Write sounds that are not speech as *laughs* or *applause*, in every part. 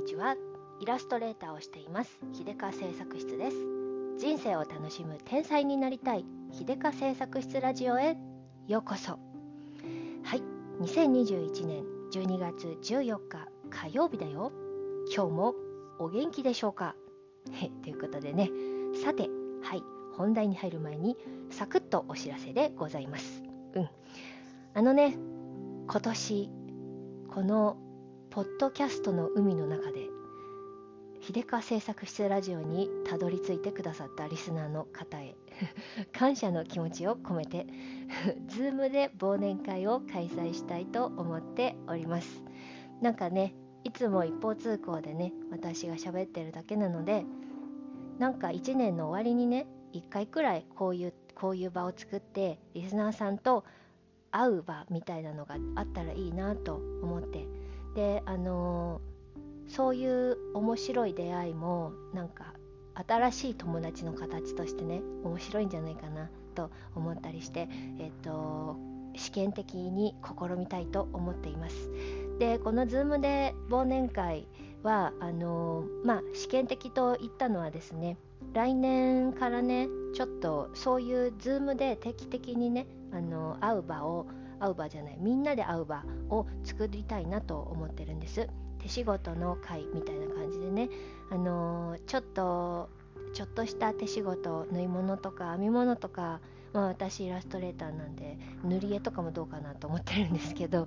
にちは。イラストレーターをしています。秀香製作室です。人生を楽しむ天才になりたい。秀香製作室ラジオへようこそ。はい。2021年12月14日火曜日だよ。今日もお元気でしょうか？ということでね。さてはい。本題に入る前にサクッとお知らせでございます。うん。あのね今年このポッドキャストの海の中で秀川製作室ラジオにたどり着いてくださったリスナーの方へ *laughs* 感謝の気持ちを込めて *laughs* Zoom で忘年会を開催したいと思っております。なんかねいつも一方通行でね私が喋ってるだけなのでなんか1年の終わりにね1回くらいこういうこういう場を作ってリスナーさんと会う場みたいなのがあったらいいなと思ってであの、そういう面白い出会いもなんか新しい友達の形としてね面白いんじゃないかなと思ったりしてえっと試験的に試みたいと思っています。でこの Zoom で忘年会はあの、まあ試験的と言ったのはですね来年からねちょっとそういう Zoom で定期的にねあの会う場を会う場じゃない。みんなで会う場を作りたいなと思ってるんです。手仕事の会みたいな感じでね。あのちょっとちょっとした手仕事縫い物とか編み物とかまあ、私イラストレーターなんで塗り絵とかもどうかなと思ってるんですけど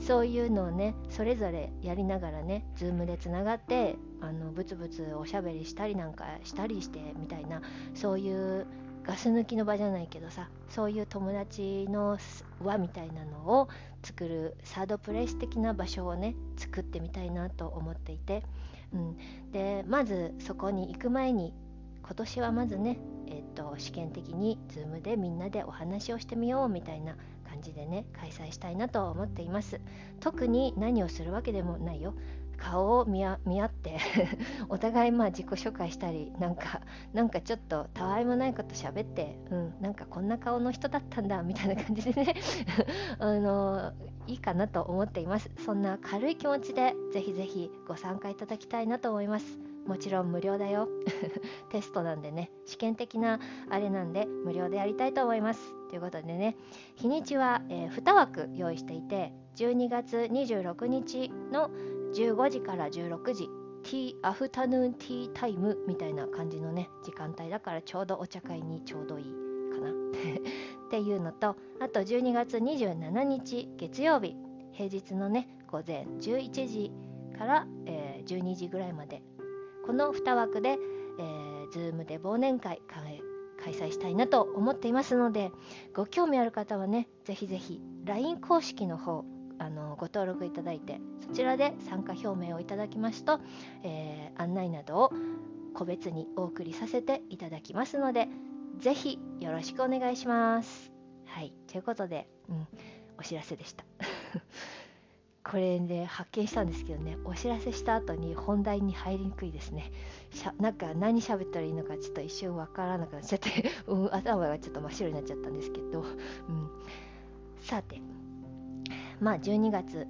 そういうのをねそれぞれやりながらね Zoom でつながってあのブツブツおしゃべりしたりなんかしたりしてみたいなそういうガス抜きの場じゃないけどさそういう友達の輪みたいなのを作るサードプレイス的な場所をね作ってみたいなと思っていて、うん、でまずそこに行く前に今年はまずね、えーと、試験的に Zoom でみんなでお話をしてみようみたいな感じでね開催したいなと思っています。特に何をするわけでもないよ。顔を見合って *laughs* お互いまあ自己紹介したりなんかなんかちょっとたわいもないこと喋ってうんなんかこんな顔の人だったんだみたいな感じでね *laughs* あのいいかなと思っています。そんな軽い気持ちでぜひぜひご参加いただきたいなと思います。もちろん無料だよ。*laughs* テストなんでね試験的なあれなんで無料でやりたいと思います。ということでね日にちは、えー、2枠用意していて12月26日の15時から16時。ティーアフタヌーンティータイムみたいな感じのね時間帯だからちょうどお茶会にちょうどいいかな。*laughs* っていうのとあと12月27日月曜日。平日のね午前11時から、えー、12時ぐらいまで。この2枠で、えー、Zoom で忘年会開催したいなと思っていますのでご興味ある方はねぜひぜひ LINE 公式の方あのご登録いただいてそちらで参加表明をいただきますと、えー、案内などを個別にお送りさせていただきますのでぜひよろしくお願いします。はいということで、うん、お知らせでした。*laughs* これで発見したんですけどねお知らせした後に本題に入りにくいですねしゃなんか何喋ったらいいのかちょっと一瞬わからなくなっちゃって、*laughs* 頭がちょっと真っ白になっちゃったんですけど、うん、さてまあ12月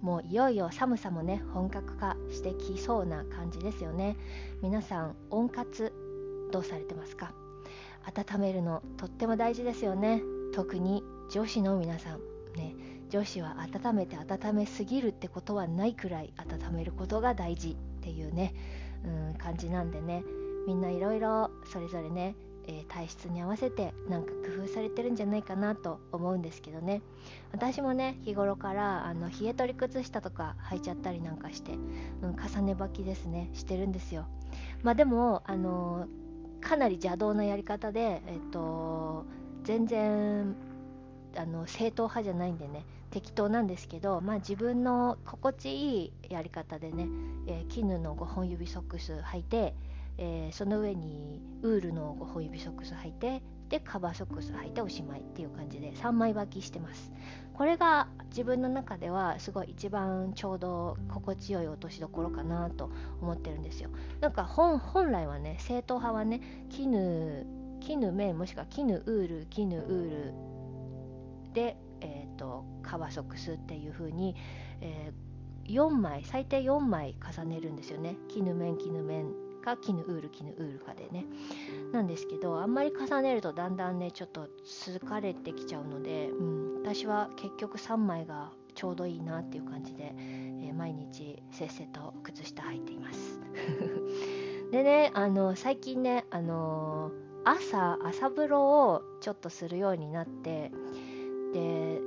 もういよいよ寒さもね本格化してきそうな感じですよね。皆さん温活どうされてますか？温めるのとっても大事ですよね。特に女子の皆さんね。女子は温めて温めすぎるってことはないくらい温めることが大事っていうね、うん、感じなんでね。みんないろいろそれぞれねえー、体質に合わせてなんか工夫されてるんじゃないかなと思うんですけどね。私もね日頃からあの冷え取り靴下とか履いちゃったりなんかして、うん、重ね履きですね。してるんですよ。まあでもあのー、かなり邪道なやり方でえっ、と全然あの正統派じゃないんでね。適当なんですけど、まあ、自分の心地いいやり方でね、えー、絹の5本指ソックス履いて、えー、その上にウールの5本指ソックス履いてでカバーソックス履いておしまいっていう感じで3枚履きしてます。これが自分の中ではすごい一番ちょうど心地よい落としどころかなと思ってるんですよ。なんか本本来はね正統派はね絹絹綿もしくは絹ウール絹ウールで、えーと、カバーソックスっていう風に、えー4枚最低4枚重ねるんですよね。絹綿絹綿。か絹ウール絹ウールかでね。なんですけどあんまり重ねるとだんだんねちょっと疲れてきちゃうので、うん、私は結局3枚がちょうどいいなっていう感じで、えー、毎日せっせと靴下履いています。*laughs* でねあの最近ねあのー、朝朝風呂をちょっとするようになってで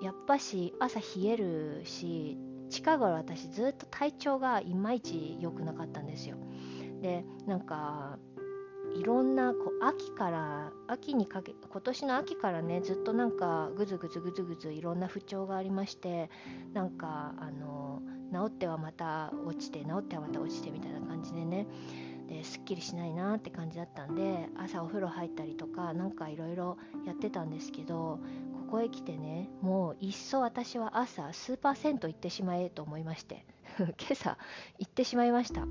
やっぱし朝冷えるし近頃私ずっと体調がいまいち良くなかったんですよ。でなんかいろんなこう秋から秋にかけ今年の秋からねずっとなんかぐずぐずぐずぐずいろんな不調がありましてなんかあの治ってはまた落ちて治ってはまた落ちてみたいな感じでねですっきりしないなって感じだったんで朝お風呂入ったりとかなんかいろいろやってたんですけどここへ来てねもういっそ私は朝スーパー銭湯行ってしまえと思いまして *laughs* 今朝行ってしまいました。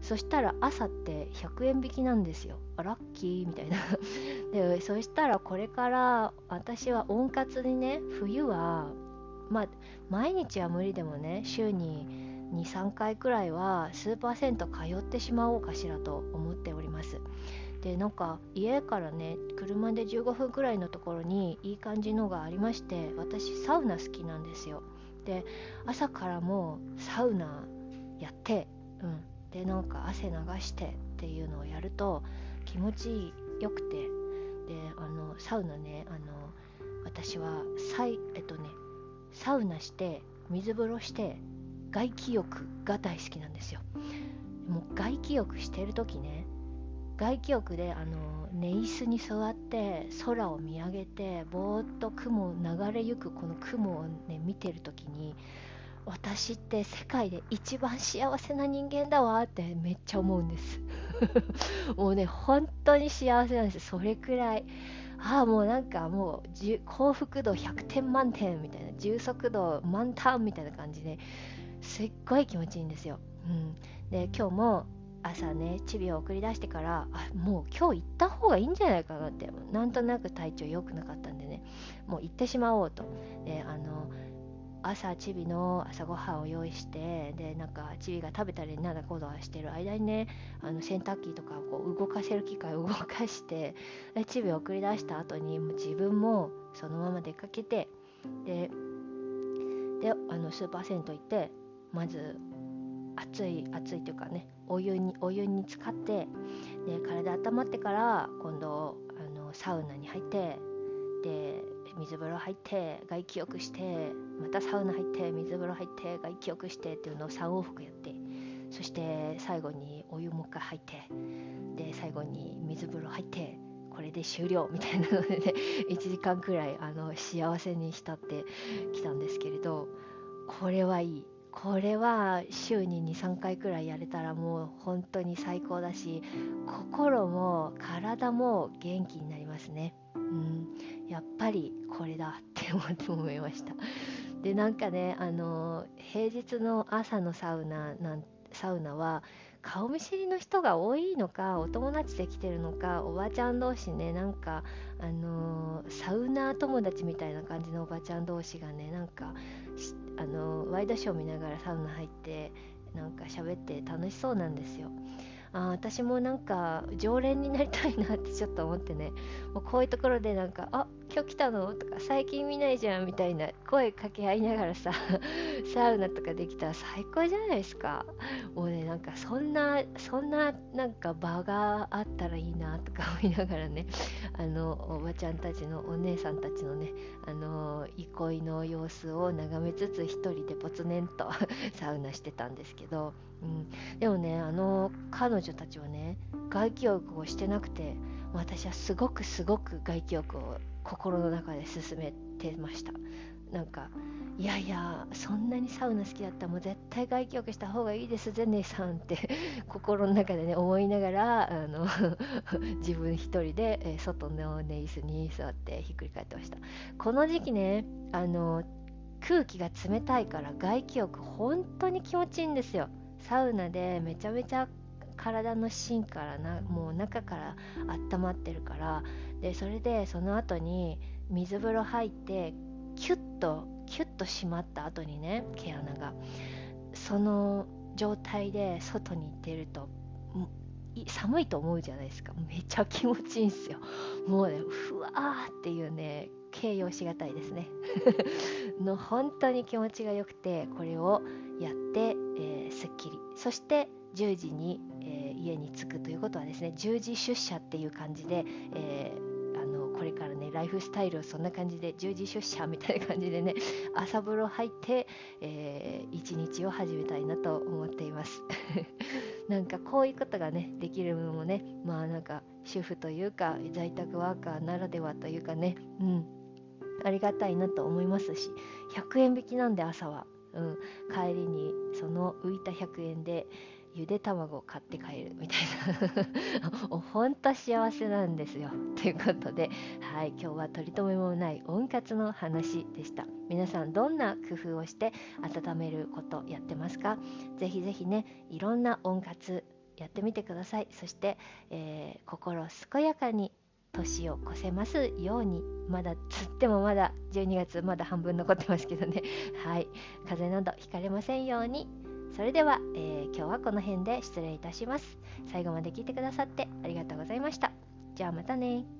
そしたら朝って100円引きなんですよ。ラッキーみたいな。*laughs* でそしたらこれから私は温活にね冬はまあ毎日は無理でもね週に23回くらいはスーパー銭湯通ってしまおうかしらと思っております。でなんか家からね車で15分くらいのところにいい感じのがありまして私サウナ好きなんですよ。で朝からもサウナやってうん。でなんか汗流してっていうのをやると気持ちよくて。であのサウナねあの私はサイえっとねサウナして水風呂して外気浴が大好きなんですよ。もう外気浴してる時ね外気浴であの寝椅子に座って空を見上げてぼーっと雲流れゆくこの雲をね見てる時に私って世界で一番幸せな人間だわってめっちゃ思うんです。*laughs* もうね本当に幸せなんです。それくらい。ああもうなんかもう幸福度100点満点みたいな充足度満タンみたいな感じですっごい気持ちいいんですよ、うん、で今日も朝ねチビを送り出してからあもう今日行った方がいいんじゃないかなってなんとなく体調良くなかったんでねもう行ってしまおうと。であの朝チビの朝ごはんを用意してでなんかチビが食べたりなんだこうだしてる間にねあの洗濯機とかをこう動かせる機械を動かしてでチビを送り出した後にもう自分もそのまま出かけてでであのスーパー銭湯行ってまず熱い熱いというかねお湯にお湯に浸かってで体温まってから今度あのサウナに入ってで水風呂入って外気浴してまたサウナ入って水風呂入って外気浴してっていうのを3往復やってそして最後にお湯もう一回入ってで最後に水風呂入ってこれで終了みたいなのでね *laughs* 1時間くらいあの幸せに浸ってきたんですけれどこれはいいこれは週に23回くらいやれたらもう本当に最高だし心も体も元気になりますね。うん。やっぱりこれだって思って思いました。*laughs* でなんかねあの平日の朝のサウナなんサウナは顔見知りの人が多いのかお友達で来てるのかおばちゃん同士ねなんかあのサウナ友達みたいな感じのおばちゃん同士がねなんかあのワイドショー見ながらサウナ入ってなんか喋って楽しそうなんですよ。あ私もなんか常連になりたいなってちょっと思ってね。もうこういうところでなんか「あ今日来たの?」とか「最近見ないじゃん」みたいな声かけ合いながらさ *laughs* サウナとかできたら最高じゃないですか。もうねなんかそんなそんななんか場があったらいいなとか *laughs* 思いながらねあのおばちゃんたちのお姉さんたちのねあの憩いの様子を眺めつつ一人でぽつねんと *laughs* サウナしてたんですけど。うん、でもねあの彼女たちはね外気浴をしてなくて私はすごくすごく外気浴を心の中で進めてました。なんかいやいやそんなにサウナ好きだったらもう絶対外気浴した方がいいですぜ姉さんって *laughs* 心の中でね思いながらあの *laughs* 自分一人で、え外の寝椅子に座ってひっくり返ってました。この時期ねあの空気が冷たいから外気浴本当に気持ちいいんですよ。サウナでめちゃめちゃ体の芯からなもう中から温まってるからでそれでその後に水風呂入ってキュッとキュッと締まった後にね毛穴がその状態で外に出ると寒いと思うじゃないですか。めっちゃ気持ちいいんですよ。もうねふわーっていうね形容しがたいですね。*laughs* の本当に気持ちが良くてこれをやって、えー、すっきり。そして10時に、えー、家に着くということはですね10時出社っていう感じで、えー、あのこれからねライフスタイルをそんな感じで10時出社みたいな感じでね *laughs* 朝風呂入って、えー、一日を始めたいなと思っています。*laughs* なんかこういうことがねできるのもねまあなんか主婦というか在宅ワーカーならではというかねうん。ありがたいなと思いますし100円引きなんで朝は、うん、帰りにその浮いた100円でゆで卵を買って帰るみたいな。ほんと幸せなんですよ。ということで、はい、今日は取り留めもない温活の話でした。皆さんどんな工夫をして温めることやってますか？ぜひぜひねいろんな温活やってみてください。そして、えー、心健やかに年を越せますようにまだつってもまだ12月まだ半分残ってますけどね。はい。風邪などひかれませんように。それでは、えー、今日はこの辺で失礼いたします。最後まで聞いてくださってありがとうございました。じゃあまたね。